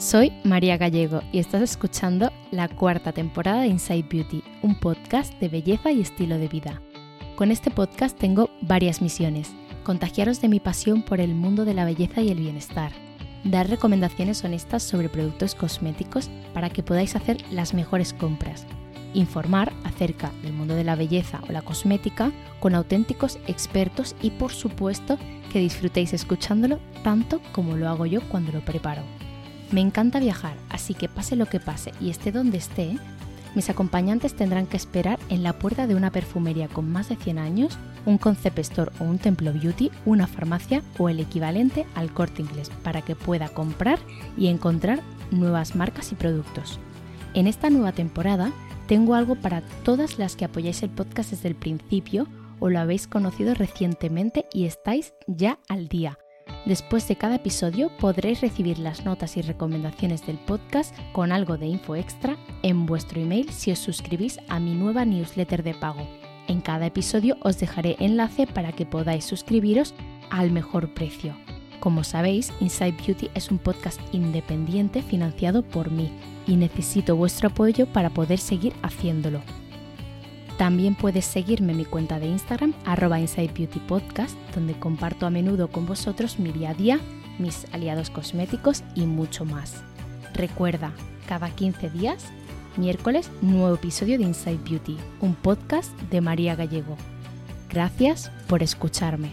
soy María Gallego y estás escuchando la cuarta temporada de Inside Beauty, un podcast de belleza y estilo de vida. Con este podcast tengo varias misiones. Contagiaros de mi pasión por el mundo de la belleza y el bienestar. Dar recomendaciones honestas sobre productos cosméticos para que podáis hacer las mejores compras. Informar acerca del mundo de la belleza o la cosmética con auténticos expertos y por supuesto que disfrutéis escuchándolo tanto como lo hago yo cuando lo preparo. Me encanta viajar, así que pase lo que pase y esté donde esté, mis acompañantes tendrán que esperar en la puerta de una perfumería con más de 100 años, un concept store o un templo beauty, una farmacia o el equivalente al corte inglés para que pueda comprar y encontrar nuevas marcas y productos. En esta nueva temporada tengo algo para todas las que apoyáis el podcast desde el principio o lo habéis conocido recientemente y estáis ya al día Después de cada episodio podréis recibir las notas y recomendaciones del podcast con algo de info extra en vuestro email si os suscribís a mi nueva newsletter de pago. En cada episodio os dejaré enlace para que podáis suscribiros al mejor precio. Como sabéis, Inside Beauty es un podcast independiente financiado por mí y necesito vuestro apoyo para poder seguir haciéndolo. También puedes seguirme en mi cuenta de Instagram, arroba Inside Beauty Podcast, donde comparto a menudo con vosotros mi día a día, mis aliados cosméticos y mucho más. Recuerda, cada 15 días, miércoles, nuevo episodio de Inside Beauty, un podcast de María Gallego. Gracias por escucharme.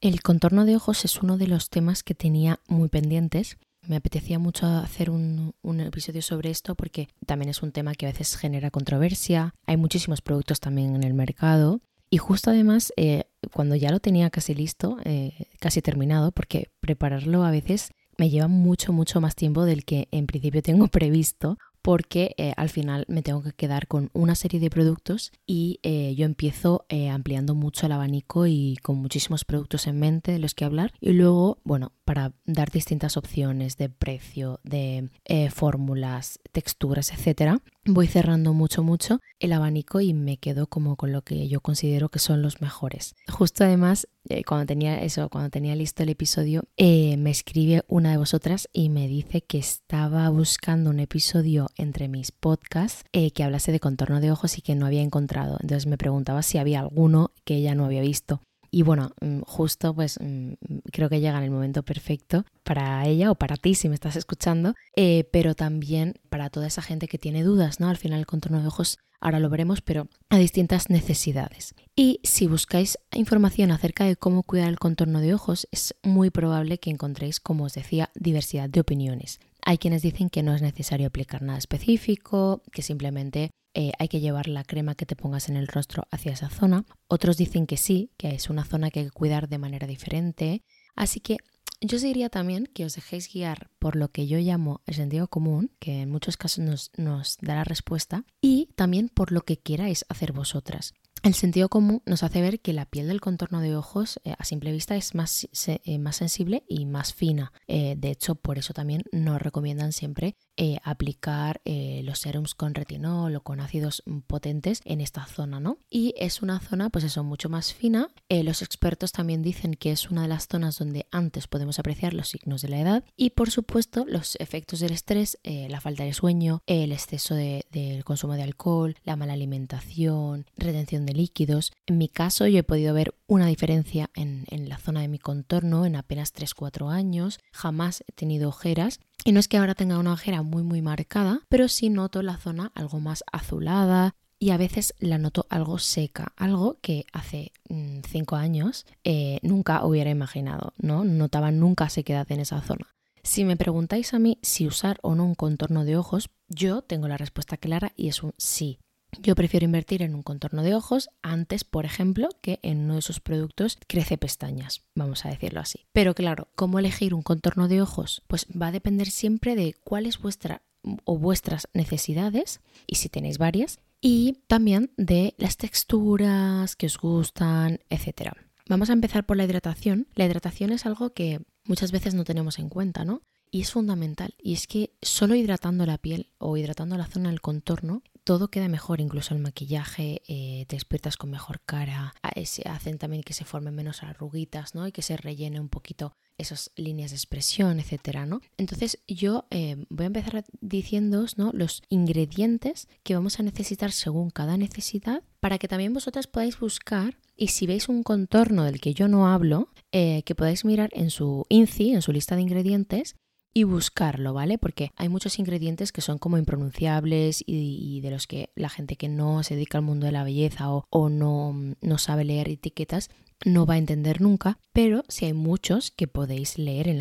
El contorno de ojos es uno de los temas que tenía muy pendientes. Me apetecía mucho hacer un, episodio sobre esto porque también es un tema que a veces genera controversia. Hay muchísimos productos también en el mercado. Y justo además, eh, cuando ya lo tenía casi listo, eh, casi terminado, porque prepararlo a veces me lleva mucho, mucho más tiempo del que en principio tengo previsto porque eh, al final me tengo que quedar con una serie de productos y eh, yo empiezo eh, ampliando mucho el abanico y con muchísimos productos en mente de los que hablar. Y luego, bueno, para dar distintas opciones de precio, de fórmulas, texturas, etcétera, voy cerrando mucho, mucho el abanico y me quedo como con lo que yo considero que son los mejores. Justo además, cuando tenía eso, cuando tenía listo el episodio, me escribe una de vosotras y me dice que estaba buscando un episodio entre mis podcasts eh, que hablase de contorno de ojos y que no había encontrado. Entonces me preguntaba si había alguno que ella no había visto. Y bueno, mm, justo pues mm, creo que llega en el momento perfecto para ella o para ti si me estás escuchando, eh, pero también para toda esa gente que tiene dudas, ¿no? Al final el contorno de ojos, ahora lo veremos, pero a distintas necesidades. Y si buscáis información acerca de cómo cuidar el contorno de ojos, es muy probable que encontréis, como os decía, diversidad de opiniones. Hay quienes dicen que no es necesario aplicar nada específico, que simplemente eh, hay que llevar la crema que te pongas en el rostro hacia esa zona. Otros dicen que sí, que es una zona que hay que cuidar de manera diferente. Así que yo os diría también que os dejéis guiar por lo que yo llamo el sentido común, que en muchos casos nos, nos da la respuesta, y también por lo que queráis hacer vosotras. el sentido común nos hace ver que la piel del contorno de ojos eh, a simple vista es más, eh, más sensible y más fina. De hecho, por eso también nos recomiendan siempre aplicar los serums con retinol o con ácidos potentes en esta zona, ¿no? Y es una zona, pues eso, mucho más fina. los expertos también dicen que es una de las zonas donde antes podemos apreciar los signos de la edad y, por supuesto, los efectos del estrés, la falta de sueño, el exceso del de, consumo de alcohol, la mala alimentación, retención de líquidos. En mi caso yo he podido ver una diferencia en, la zona de mi contorno en apenas 3-4 años. Jamás he tenido ojeras y no es que ahora tenga una ojera muy muy marcada, pero sí noto la zona algo más azulada, y a veces la noto algo seca, algo que hace 5 mm, años eh, nunca hubiera imaginado, ¿no? Notaba nunca sequedad en esa zona. Si me preguntáis a mí si usar o no un contorno de ojos, yo tengo la respuesta clara y es un sí. Yo prefiero invertir en un contorno de ojos antes, por ejemplo, que en uno de esos productos crece pestañas, vamos a decirlo así. Pero claro, ¿cómo elegir un contorno de ojos? Pues va a depender siempre de cuál es vuestra o vuestras necesidades y si tenéis varias y también de las texturas que os gustan, etc. Vamos a empezar por la hidratación. La hidratación es algo que muchas veces no tenemos en cuenta, ¿no? Y es fundamental. Y es que solo hidratando la piel o hidratando la zona del contorno todo queda mejor, incluso el maquillaje, eh, te despiertas con mejor cara, se hacen también que se formen menos arruguitas, ¿no? Y que se rellene un poquito esas líneas de expresión, etcétera, ¿no? Entonces yo eh, voy a empezar diciéndoos, ¿no? Los ingredientes que vamos a necesitar según cada necesidad para que también vosotras podáis buscar y si veis un contorno del que yo no hablo, eh, que podáis mirar en su INCI, en su lista de ingredientes, y buscarlo, ¿vale? Porque hay muchos ingredientes que son como impronunciables y, de los que la gente que no se dedica al mundo de la belleza o, no, no sabe leer etiquetas no va a entender nunca, pero sí hay muchos que podéis leer en,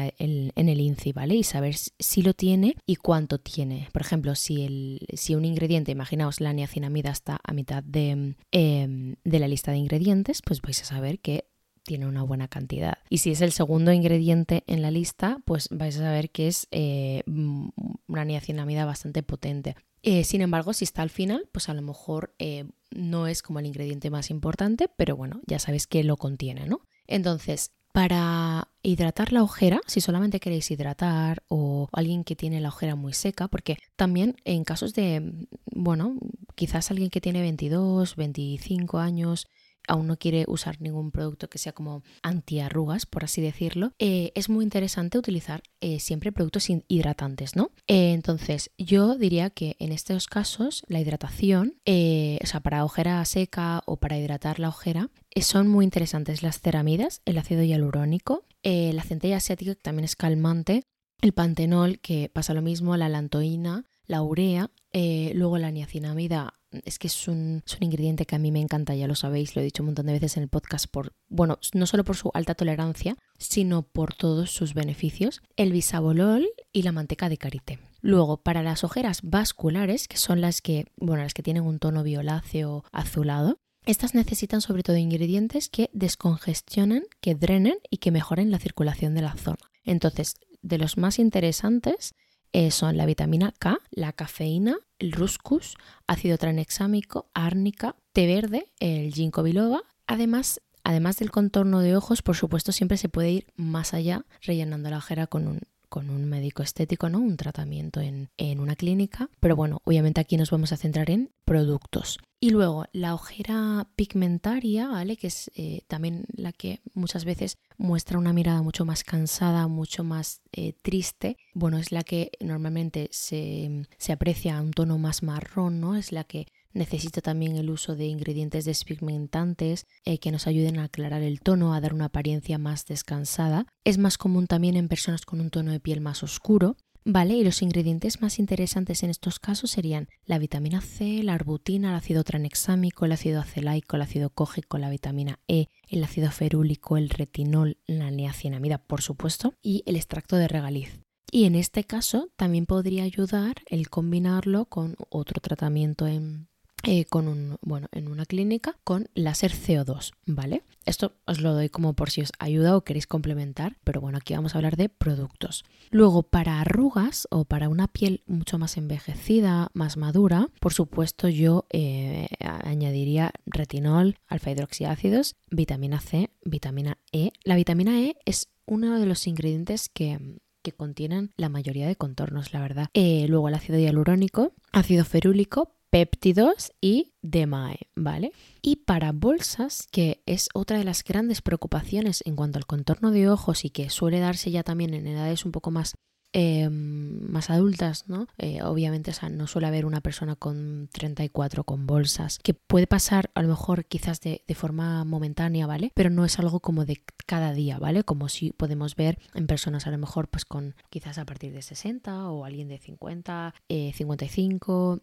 el INCI, ¿vale? Y saber si lo tiene y cuánto tiene. Por ejemplo, si, el, si un ingrediente, imaginaos la niacinamida está a mitad de, em, de la lista de ingredientes, pues vais a saber que tiene una buena cantidad. Y si es el segundo ingrediente en la lista, pues vais a saber que es eh, mm, una niacinamida bastante potente. Eh, sin embargo, si está al final, pues a lo mejor eh, no es como el ingrediente más importante, pero bueno, ya sabéis que lo contiene, ¿no? Entonces, para hidratar la ojera, si solamente queréis hidratar o alguien que tiene la ojera muy seca, porque también en casos de, bueno, quizás alguien que tiene 22, 25 años aún no quiere usar ningún producto que sea como antiarrugas, por así decirlo, eh, es muy interesante utilizar eh, siempre productos hidratantes, ¿no? Eh, entonces, yo diría que en estos casos la hidratación, o sea, para ojera seca o para hidratar la ojera, son muy interesantes las ceramidas, el ácido hialurónico, la centella asiática que también es calmante, el pantenol que pasa lo mismo, la lantoína, la urea, luego la niacinamida es que es un, ingrediente que a mí me encanta, ya lo sabéis, lo he dicho un montón de veces en el podcast, por, bueno, no solo por su alta tolerancia, sino por todos sus beneficios, el bisabolol y la manteca de karité. Luego, para las ojeras vasculares, que son las que, bueno, las que tienen un tono violáceo azulado, estas necesitan sobre todo ingredientes que descongestionen, que drenen y que mejoren la circulación de la zona. Entonces, de los más interesantes eh, son la vitamina K, la cafeína, el ruscus, ácido tranexámico, árnica, té verde, el ginkgo biloba. Además, además del contorno de ojos, por supuesto, siempre se puede ir más allá rellenando la ojera con un con un médico estético, ¿no? Un tratamiento en, una clínica. Pero bueno, obviamente aquí nos vamos a centrar en productos. Y luego la ojera pigmentaria, ¿vale? Que es eh, también la que muchas veces muestra una mirada mucho más cansada, mucho más eh, triste. Bueno, es la que normalmente se, se aprecia un tono más marrón, ¿no? Es la que Necesita también el uso de ingredientes despigmentantes eh, que nos ayuden a aclarar el tono, a dar una apariencia más descansada. Es más común también en personas con un tono de piel más oscuro. Vale, y los ingredientes más interesantes en estos casos serían la vitamina C, la arbutina, el ácido tranexámico, el ácido acelaico, el ácido cógico, la vitamina E, el ácido ferúlico, el retinol, la niacinamida, por supuesto, y el extracto de regaliz. Y en este caso también podría ayudar el combinarlo con otro tratamiento en eh, con un, bueno, en una clínica con láser CO2, ¿vale? Esto os lo doy como por si os ayuda o queréis complementar, pero bueno, aquí vamos a hablar de productos. Luego, para arrugas o para una piel mucho más envejecida, más madura, por supuesto yo eh, añadiría retinol, alfa hidroxiácidos, vitamina C, vitamina E. La vitamina E es uno de los ingredientes que que contienen la mayoría de contornos, la verdad. Eh, luego el ácido hialurónico, ácido ferúlico, péptidos y DMAE, ¿vale? Y para bolsas, que es otra de las grandes preocupaciones en cuanto al contorno de ojos y que suele darse ya también en edades un poco más Em, más adultas, ¿no? Eh, obviamente, no suele haber una persona con 34 con bolsas, que puede pasar a lo mejor quizás de, forma momentánea, ¿vale? Pero no es algo como de cada día, ¿vale? Como si podemos ver en personas a lo mejor pues con quizás a partir de 60 o alguien de 50, 55,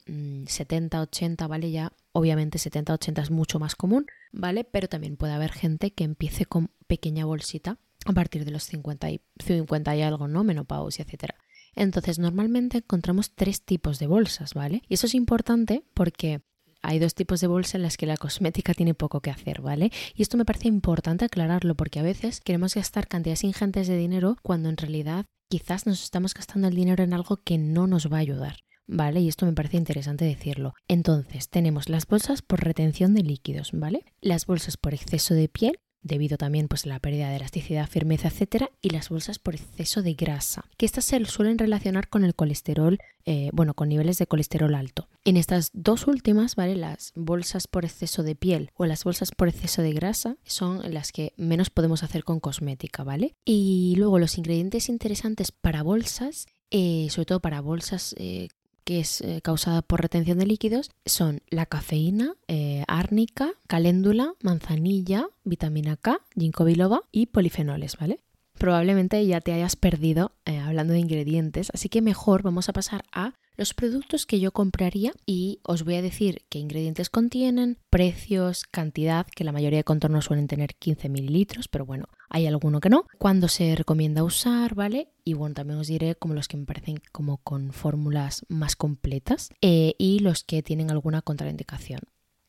70, 80, ¿vale? Ya obviamente 70, 80 es mucho más común, ¿vale? Pero también puede haber gente que empiece con pequeña bolsita a partir de los 50 y, 50 y algo, ¿no? Menopausia, etcétera. Entonces, normalmente encontramos tres tipos de bolsas, ¿vale? Y eso es importante porque hay dos tipos de bolsas en las que la cosmética tiene poco que hacer, ¿vale? Y esto me parece importante aclararlo porque a veces queremos gastar cantidades ingentes de dinero cuando en realidad quizás nos estamos gastando el dinero en algo que no nos va a ayudar. ¿Vale? Y esto me parece interesante decirlo. Entonces, tenemos las bolsas por retención de líquidos, ¿vale? Las bolsas por exceso de piel, debido también pues, a la pérdida de elasticidad, firmeza, etcétera, y las bolsas por exceso de grasa, que estas se suelen relacionar con el colesterol, eh, bueno, con niveles de colesterol alto. En estas dos últimas, ¿vale? Las bolsas por exceso de piel o las bolsas por exceso de grasa son las que menos podemos hacer con cosmética, ¿vale? Y luego los ingredientes interesantes para bolsas eh, sobre todo para bolsas eh, que es eh, causada por retención de líquidos son la cafeína, eh, árnica, caléndula, manzanilla, vitamina K, ginkgo biloba y polifenoles, ¿vale? Probablemente ya te hayas perdido eh, hablando de ingredientes, así que mejor vamos a pasar a los productos que yo compraría y os voy a decir qué ingredientes contienen, precios, cantidad, que la mayoría de contornos suelen tener 15 mililitros, pero bueno, hay alguno que no, cuándo se recomienda usar, ¿vale? Y bueno, también os diré como los que me parecen como con fórmulas más completas eh, y los que tienen alguna contraindicación.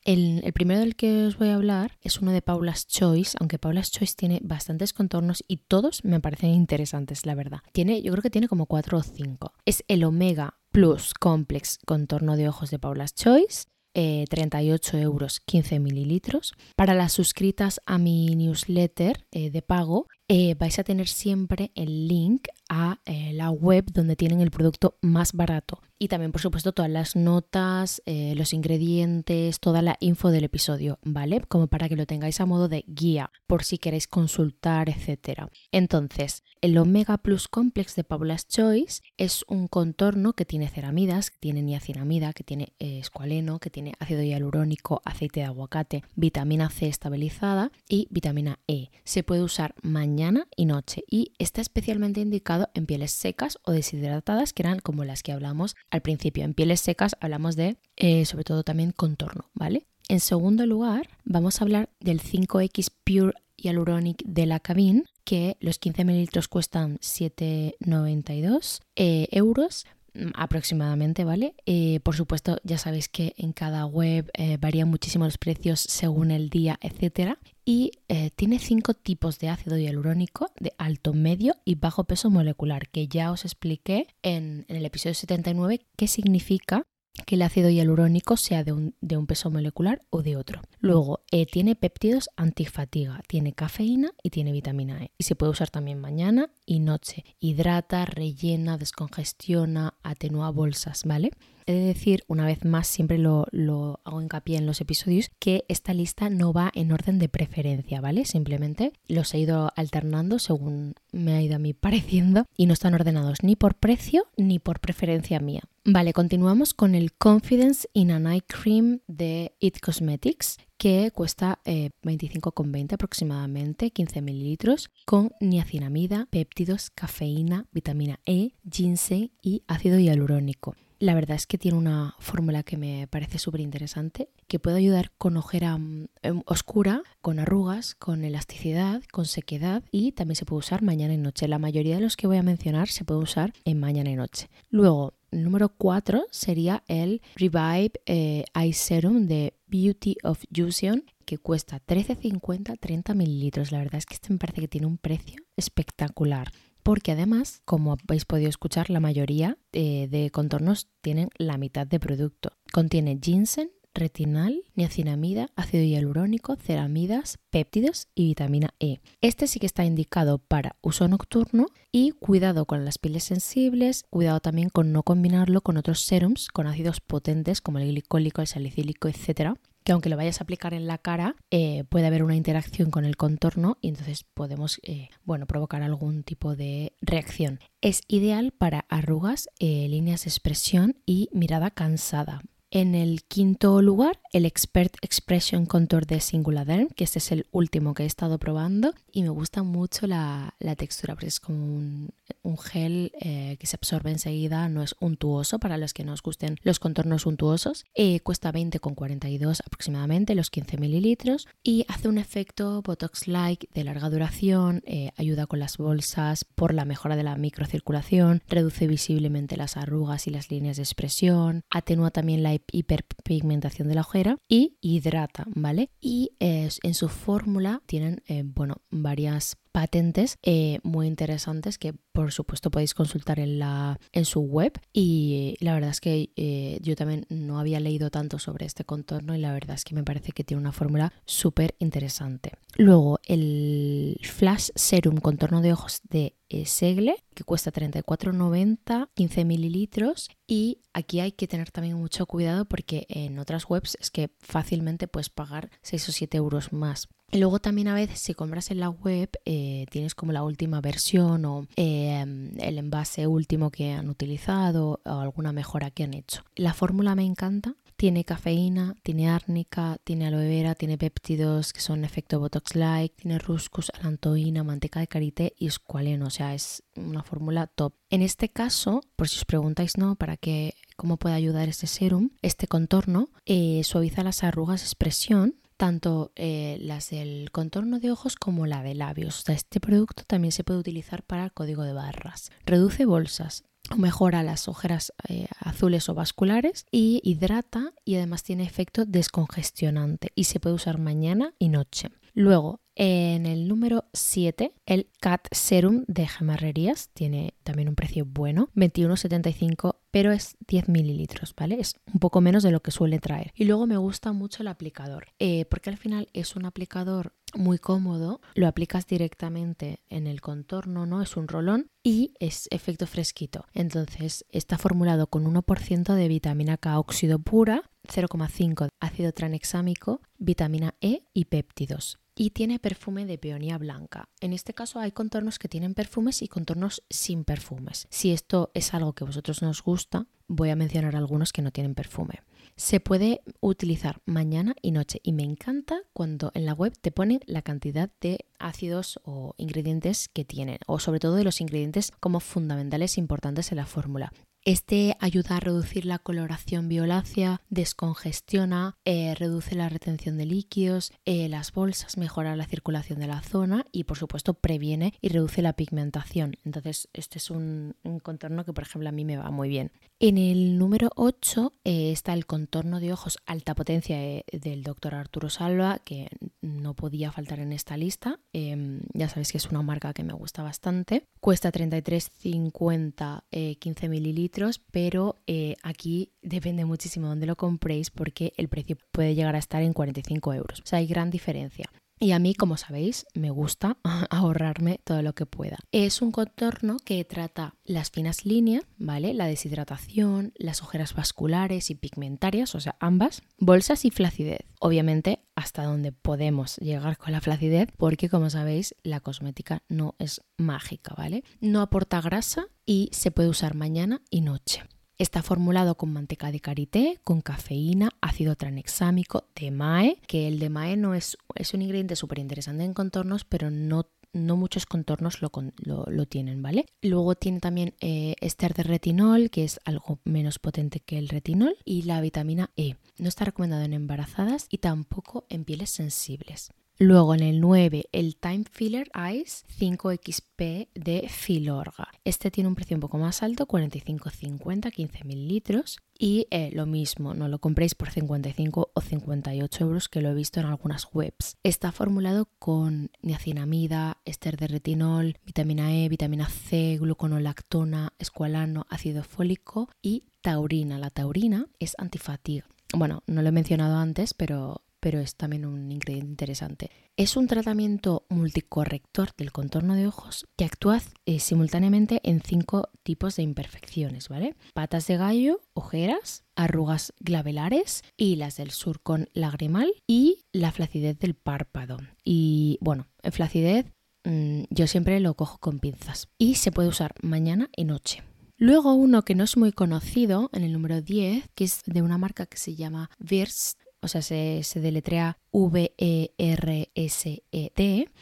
El, primero del que os voy a hablar es uno de Paula's Choice, aunque Paula's Choice tiene bastantes contornos y todos me parecen interesantes, la verdad. Tiene, yo creo que tiene como 4 o 5. Es el Omega Plus Complex Contorno de Ojos de Paula's Choice. 38 eh, euros 15 mililitros. Para las suscritas a mi newsletter eh, de pago, eh, vais a tener siempre el link a la web donde tienen el producto más barato y también por supuesto todas las notas, eh, los ingredientes, toda la info del episodio, ¿vale? Como para que lo tengáis a modo de guía por si queréis consultar, etc. Entonces, el Omega Plus Complex de Paula's Choice es un contorno que tiene ceramidas, que tiene niacinamida, que tiene eh, escualeno, que tiene ácido hialurónico, aceite de aguacate, vitamina C estabilizada y vitamina E. Se puede usar mañana y noche y está especialmente indicado en pieles secas o deshidratadas, que eran como las que hablamos al principio. En pieles secas hablamos de, eh, sobre todo también contorno, ¿vale? En segundo lugar, vamos a hablar del 5X Pure Hyaluronic de la Cabin, que los 15 mililitros cuestan 7,92 eh, euros aproximadamente, ¿vale? Eh, por supuesto, ya sabéis que en cada web varían muchísimo los precios según el día, etcétera y eh, tiene cinco tipos de ácido hialurónico de alto, medio y bajo peso molecular, que ya os expliqué en, en el episodio 79 qué significa que el ácido hialurónico sea de un, peso molecular o de otro. Luego, eh, tiene péptidos antifatiga, tiene cafeína y tiene vitamina E. Y se puede usar también mañana y noche. Hidrata, rellena, descongestiona, atenúa bolsas, ¿vale? He de decir, una vez más, siempre lo, lo, hago hincapié en los episodios, que esta lista no va en orden de preferencia, ¿vale? Simplemente los he ido alternando según me ha ido a mí pareciendo y no están ordenados ni por precio ni por preferencia mía. Vale, continuamos con el Confidence in an Eye Cream de It Cosmetics, que cuesta 25,20 eh, aproximadamente, 15 mililitros, con niacinamida, péptidos, cafeína, vitamina E, ginseng y ácido hialurónico. La verdad es que tiene una fórmula que me parece súper interesante, que puede ayudar con ojera mm, em, oscura, con arrugas, con elasticidad, con sequedad y también se puede usar mañana y noche. La mayoría de los que voy a mencionar se puede usar en mañana y noche. Luego, número 4 sería el Revive eh, Eye Serum de Beauty of Fusion que cuesta 13,50 30 mililitros. La verdad es que este me parece que tiene un precio espectacular porque además, como habéis podido escuchar, la mayoría eh, de contornos tienen la mitad de producto. Contiene ginseng, retinal, niacinamida, ácido hialurónico, ceramidas, péptidos y vitamina E. Este sí que está indicado para uso nocturno y cuidado con las pieles sensibles, cuidado también con no combinarlo con otros serums con ácidos potentes como el glicólico, el salicílico, etcétera, que aunque lo vayas a aplicar en la cara, eh, puede haber una interacción con el contorno y entonces podemos eh, bueno, provocar algún tipo de reacción. Es ideal para arrugas, eh, líneas de expresión y mirada cansada. En el quinto lugar, el Expert Expression Contour de Singuladerm, que este es el último que he estado probando y me gusta mucho la, textura, porque es como un, gel eh, que se absorbe enseguida, no es untuoso para los que nos gusten los contornos untuosos. Eh, cuesta 20,42 aproximadamente, los 15 mililitros, y hace un efecto Botox-like de larga duración, eh, ayuda con las bolsas por la mejora de la microcirculación, reduce visiblemente las arrugas y las líneas de expresión, atenúa también la hiperpigmentación de la ojera y hidrata, ¿vale? Y en su fórmula tienen, eh, bueno, varias patentes eh, muy interesantes que por supuesto podéis consultar en, la, en su web y la verdad es que eh, yo también no había leído tanto sobre este contorno y la verdad es que me parece que tiene una fórmula súper interesante. Luego el Flash Serum contorno de ojos de Segle que cuesta 34,90, 15 mililitros y aquí hay que tener también mucho cuidado porque en otras webs es que fácilmente puedes pagar 6 o 7 euros más y luego también a veces si compras en la web eh, tienes como la última versión o em, el envase último que han utilizado o alguna mejora que han hecho. La fórmula me encanta. Tiene cafeína, tiene árnica, tiene aloe vera, tiene péptidos que son efecto Botox-like, tiene ruscus, alantoína, manteca de karité y escualeno. O sea, es una fórmula top. En este caso, por si os preguntáis, ¿no? ¿Para qué? ¿Cómo puede ayudar este serum? Este contorno eh, suaviza las arrugas expresión tanto eh, las del contorno de ojos como la de labios. este producto también se puede utilizar para el código de barras. Reduce bolsas, mejora las ojeras eh, azules o vasculares y hidrata y además tiene efecto descongestionante y se puede usar mañana y noche. Luego, en el número 7, el Cat Serum de Gemarrerías tiene también un precio bueno, 21,75, pero es 10 mililitros, ¿vale? Es un poco menos de lo que suele traer. Y luego me gusta mucho el aplicador, eh, porque al final es un aplicador muy cómodo, lo aplicas directamente en el contorno, ¿no? Es un rolón y es efecto fresquito. Entonces está formulado con 1% de vitamina K óxido pura, 0,5 ácido tranexámico, vitamina E y péptidos y tiene perfume de peonía blanca. En este caso hay contornos que tienen perfumes y contornos sin perfumes. Si esto es algo que a vosotros nos gusta, voy a mencionar algunos que no tienen perfume. Se puede utilizar mañana y noche y me encanta cuando en la web te ponen la cantidad de ácidos o ingredientes que tienen o sobre todo de los ingredientes como fundamentales importantes en la fórmula. Este ayuda a reducir la coloración violácea, descongestiona, eh, reduce la retención de líquidos, eh, las bolsas, mejora la circulación de la zona y por supuesto previene y reduce la pigmentación. Entonces este es un, contorno que por ejemplo a mí me va muy bien. En el número 8 eh, está el contorno de ojos alta potencia del doctor Arturo Salva que no podía faltar en esta lista. Ya sabéis que es una marca que me gusta bastante. Cuesta 33,50 15 mililitros pero eh, aquí depende muchísimo de dónde lo compréis porque el precio puede llegar a estar en 45 euros. O sea, hay gran diferencia. Y a mí, como sabéis, me gusta ahorrarme todo lo que pueda. Es un contorno que trata las finas líneas, ¿vale? La deshidratación, las ojeras vasculares y pigmentarias, o sea, ambas, bolsas y flacidez. Obviamente, hasta donde podemos llegar con la flacidez, porque como sabéis, la cosmética no es mágica, ¿vale? No aporta grasa y se puede usar mañana y noche. Está formulado con manteca de karité, con cafeína, ácido tranexámico, DMAE, que el DMAE no es, es un ingrediente súper interesante en contornos, pero no no muchos contornos lo, lo, tienen, ¿vale? Luego tiene también eh, ester de retinol, que es algo menos potente que el retinol, y la vitamina E. No está recomendado en embarazadas y tampoco en pieles sensibles. Luego en el 9, el Time Filler Ice 5XP de Filorga. Este tiene un precio un poco más alto, 45,50, 15 mililitros. Y eh, lo mismo, no lo compréis por 55 o 58 euros, que lo he visto en algunas webs. Está formulado con niacinamida, ester de retinol, vitamina E, vitamina C, gluconolactona, escualano, ácido fólico y taurina. La taurina es antifatiga. Bueno, no lo he mencionado antes, pero pero es también un ingrediente interesante. Es un tratamiento multicorrector del contorno de ojos que actúa eh, simultáneamente en cinco tipos de imperfecciones, ¿vale? Patas de gallo, ojeras, arrugas glavelares y las del surcón lagrimal y la flacidez del párpado. Y bueno, en flacidez mm, yo siempre lo cojo con pinzas y se puede usar mañana y noche. Luego uno que no es muy conocido, en el número 10, que es de una marca que se llama Virst, o sea, se, deletrea V-E-R-S-E-T.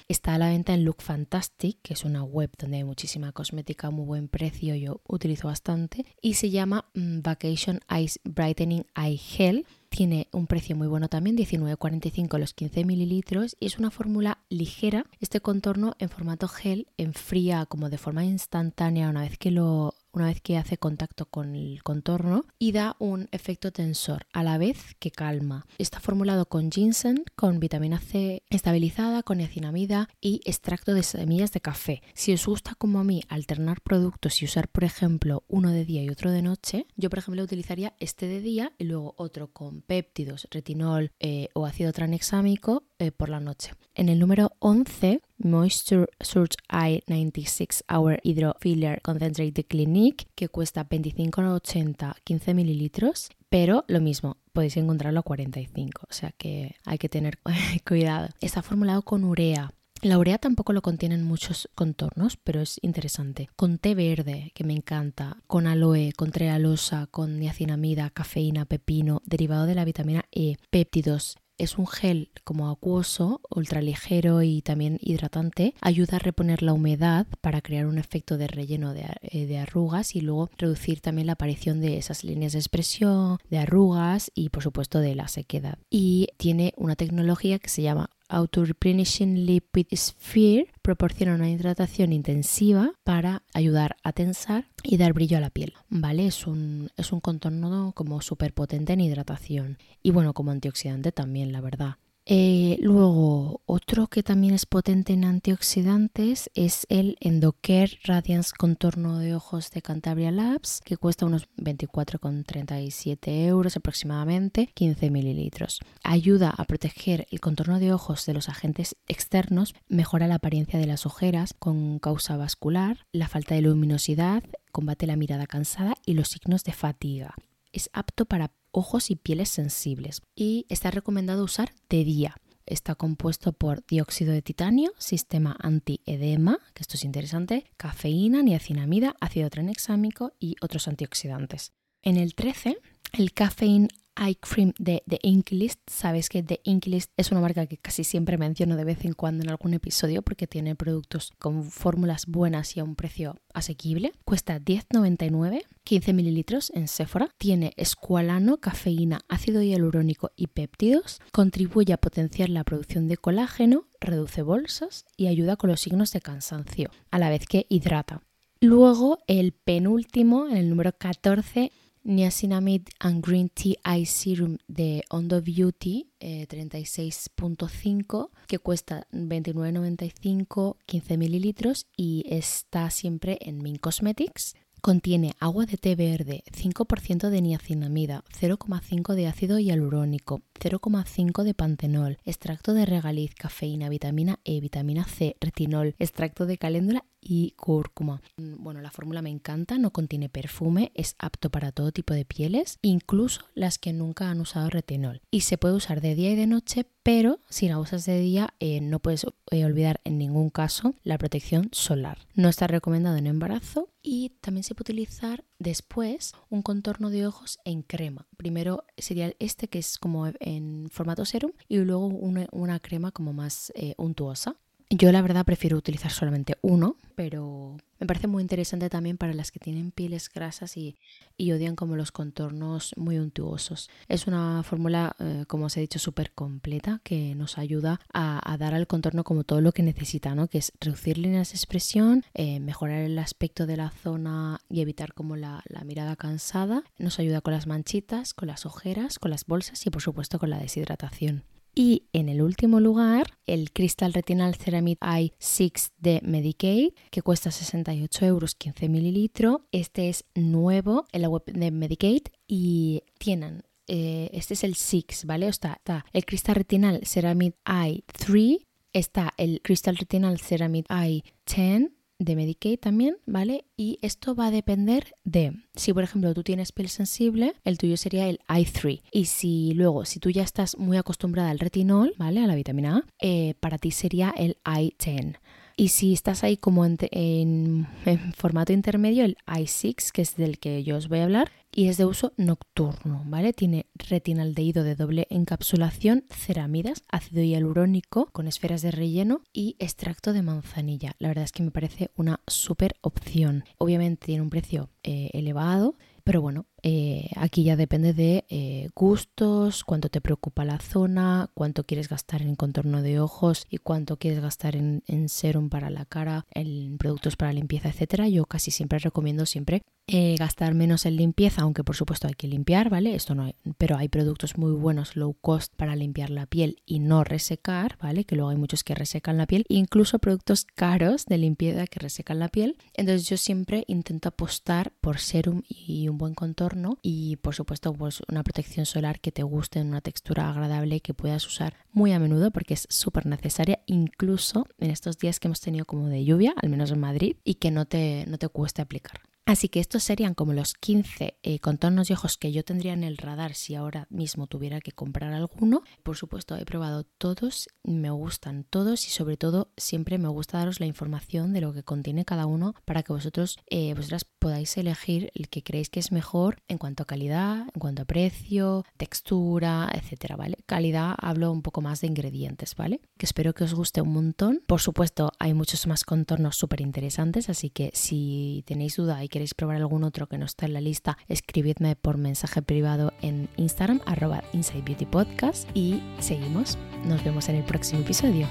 Está a la venta en Look Fantastic, que es una web donde hay muchísima cosmética a muy buen precio, yo utilizo bastante, y se llama mm, Vacation Ice Brightening Eye Gel. Tiene un precio muy bueno también, 19,45 los 15 mililitros, y es una fórmula ligera. Este contorno en formato gel enfría como de forma instantánea una vez que lo una vez que hace contacto con el contorno y da un efecto tensor a la vez que calma. Está formulado con ginseng, con vitamina C estabilizada, con niacinamida y extracto de semillas de café. Si os gusta como a mí alternar productos y usar por ejemplo uno de día y otro de noche, yo por ejemplo utilizaría este de día y luego otro con péptidos, retinol eh, o ácido tranexámico eh, por la noche. En el número 11 Moisture Surge Eye 96 Hour Hydro Filler Concentrate Clinique, que cuesta 25,80 15 mililitros, pero lo mismo, podéis encontrarlo a 45, o sea que hay que tener cuidado. Está formulado con urea. La urea tampoco lo contienen muchos contornos, pero es interesante. Con té verde, que me encanta, con aloe, con trealosa, con niacinamida, cafeína, pepino, derivado de la vitamina E, péptidos, es un gel como acuoso, ultraligero y también hidratante. Ayuda a reponer la humedad para crear un efecto de relleno de, eh, de, arrugas y luego reducir también la aparición de esas líneas de expresión, de arrugas y por supuesto de la sequedad. Y tiene una tecnología que se llama Auto-Replenishing Lipid Sphere proporciona una hidratación intensiva para ayudar a tensar y dar brillo a la piel. ¿Vale? Es un, es un contorno como súper potente en hidratación y bueno, como antioxidante también, la verdad. Eh, luego, otro que también es potente en antioxidantes es el Endocare Radiance Contorno de Ojos de Cantabria Labs, que cuesta unos 24,37 euros aproximadamente, 15 mililitros. Ayuda a proteger el contorno de ojos de los agentes externos, mejora la apariencia de las ojeras con causa vascular, la falta de luminosidad, combate la mirada cansada y los signos de fatiga. Es apto para ojos y pieles sensibles y está recomendado usar de día. Está compuesto por dióxido de titanio, sistema antiedema, que esto es interesante, cafeína, niacinamida, ácido tranexámico y otros antioxidantes. En el 13, el Caffeine Eye Cream de The Inklist. Sabéis que The Inklist es una marca que casi siempre menciono de vez en cuando en algún episodio porque tiene productos con fórmulas buenas y a un precio asequible. Cuesta 10,99, 15 mililitros en Sephora. Tiene escualano, cafeína, ácido hialurónico y péptidos. Contribuye a potenciar la producción de colágeno, reduce bolsas y ayuda con los signos de cansancio, a la vez que hidrata. Luego, el penúltimo, en el número 14, Niacinamide and Green Tea Eye Serum de Ondo Beauty 36.5 eh, que cuesta 29,95 15 mililitros y está siempre en Min Cosmetics. Contiene agua de té verde, 5% de niacinamida, 0,5 de ácido hialurónico, 0,5 de pantenol, extracto de regaliz, cafeína, vitamina E, vitamina C, retinol, extracto de caléndula y cúrcuma. Mm, bueno, la fórmula me encanta, no contiene perfume, es apto para todo tipo de pieles, incluso las que nunca han usado retinol. Y se puede usar de día y de noche, pero si la usas de día eh, no puedes eh, olvidar en ningún caso la protección solar. No está recomendado en embarazo y también se puede utilizar después un contorno de ojos en crema. Primero sería este que es como en formato serum y luego una, crema como más eh, untuosa Yo la verdad prefiero utilizar solamente uno, pero me parece muy interesante también para las que tienen pieles grasas y, odian como los contornos muy untuosos. Es una fórmula, eh, como os he dicho, súper completa que nos ayuda a, dar al contorno como todo lo que necesita, ¿no? Que es reducir líneas de expresión, eh, mejorar el aspecto de la zona y evitar como la, la mirada cansada. Nos ayuda con las manchitas, con las ojeras, con las bolsas y por supuesto con la deshidratación. Y en el último lugar, el Crystal Retinal Ceramide Eye 6 de Medicaid, que cuesta 68 euros 15 mililitros. Este es nuevo en la web de Medicaid y tienen eh, este es el 6, ¿vale? Está, está el Crystal Retinal Ceramide Eye 3, está el Crystal Retinal Ceramide Eye 10 de Medicaid también, ¿vale? Y esto va a depender de si, por ejemplo, tú tienes piel sensible, el tuyo sería el I3. Y si luego, si tú ya estás muy acostumbrada al retinol, ¿vale? A la vitamina A, eh, para ti sería el I10. Y si estás ahí como en, formato intermedio, el i6, que es del que yo os voy a hablar, y es de uso nocturno, ¿vale? Tiene retinaldehído de doble encapsulación, ceramidas, ácido hialurónico con esferas de relleno y extracto de manzanilla. La verdad es que me parece una súper opción. Obviamente tiene un precio eh, elevado, pero bueno, eh, aquí ya depende de eh, gustos, cuánto te preocupa la zona, cuánto quieres gastar en contorno de ojos y cuánto quieres gastar en, serum para la cara, en productos para limpieza, etcétera. Yo casi siempre recomiendo siempre eh, gastar menos en limpieza, aunque por supuesto hay que limpiar, ¿vale? Esto no hay, pero hay productos muy buenos low cost para limpiar la piel y no resecar, ¿vale? Que luego hay muchos que resecan la piel, incluso productos caros de limpieza que resecan la piel. Entonces yo siempre intento apostar por serum y un buen contorno y por supuesto pues una protección solar que te guste en una textura agradable que puedas usar muy a menudo porque es súper necesaria incluso en estos días que hemos tenido como de lluvia, al menos en Madrid, y que no te, no te cueste aplicar. Así que estos serían como los 15 eh, contornos de ojos que yo tendría en el radar si ahora mismo tuviera que comprar alguno. Por supuesto, he probado todos, me gustan todos y sobre todo siempre me gusta daros la información de lo que contiene cada uno para que vosotros, eh, vosotras podáis elegir el que creéis que es mejor en cuanto a calidad, en cuanto a precio, textura, etcétera, ¿vale? Calidad hablo un poco más de ingredientes, ¿vale? Que espero que os guste un montón. Por supuesto, hay muchos más contornos súper interesantes, así que si tenéis duda y queréis probar algún otro que no está en la lista, escribidme por mensaje privado en Instagram, arroba Inside Beauty Podcast y seguimos. Nos vemos en el próximo episodio.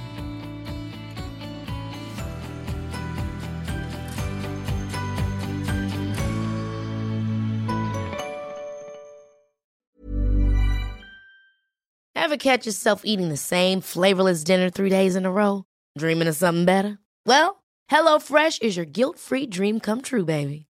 Ever catch yourself eating the same flavorless dinner three days in a row? Dreaming of something better? Well, HelloFresh is your guilt-free dream come true, baby.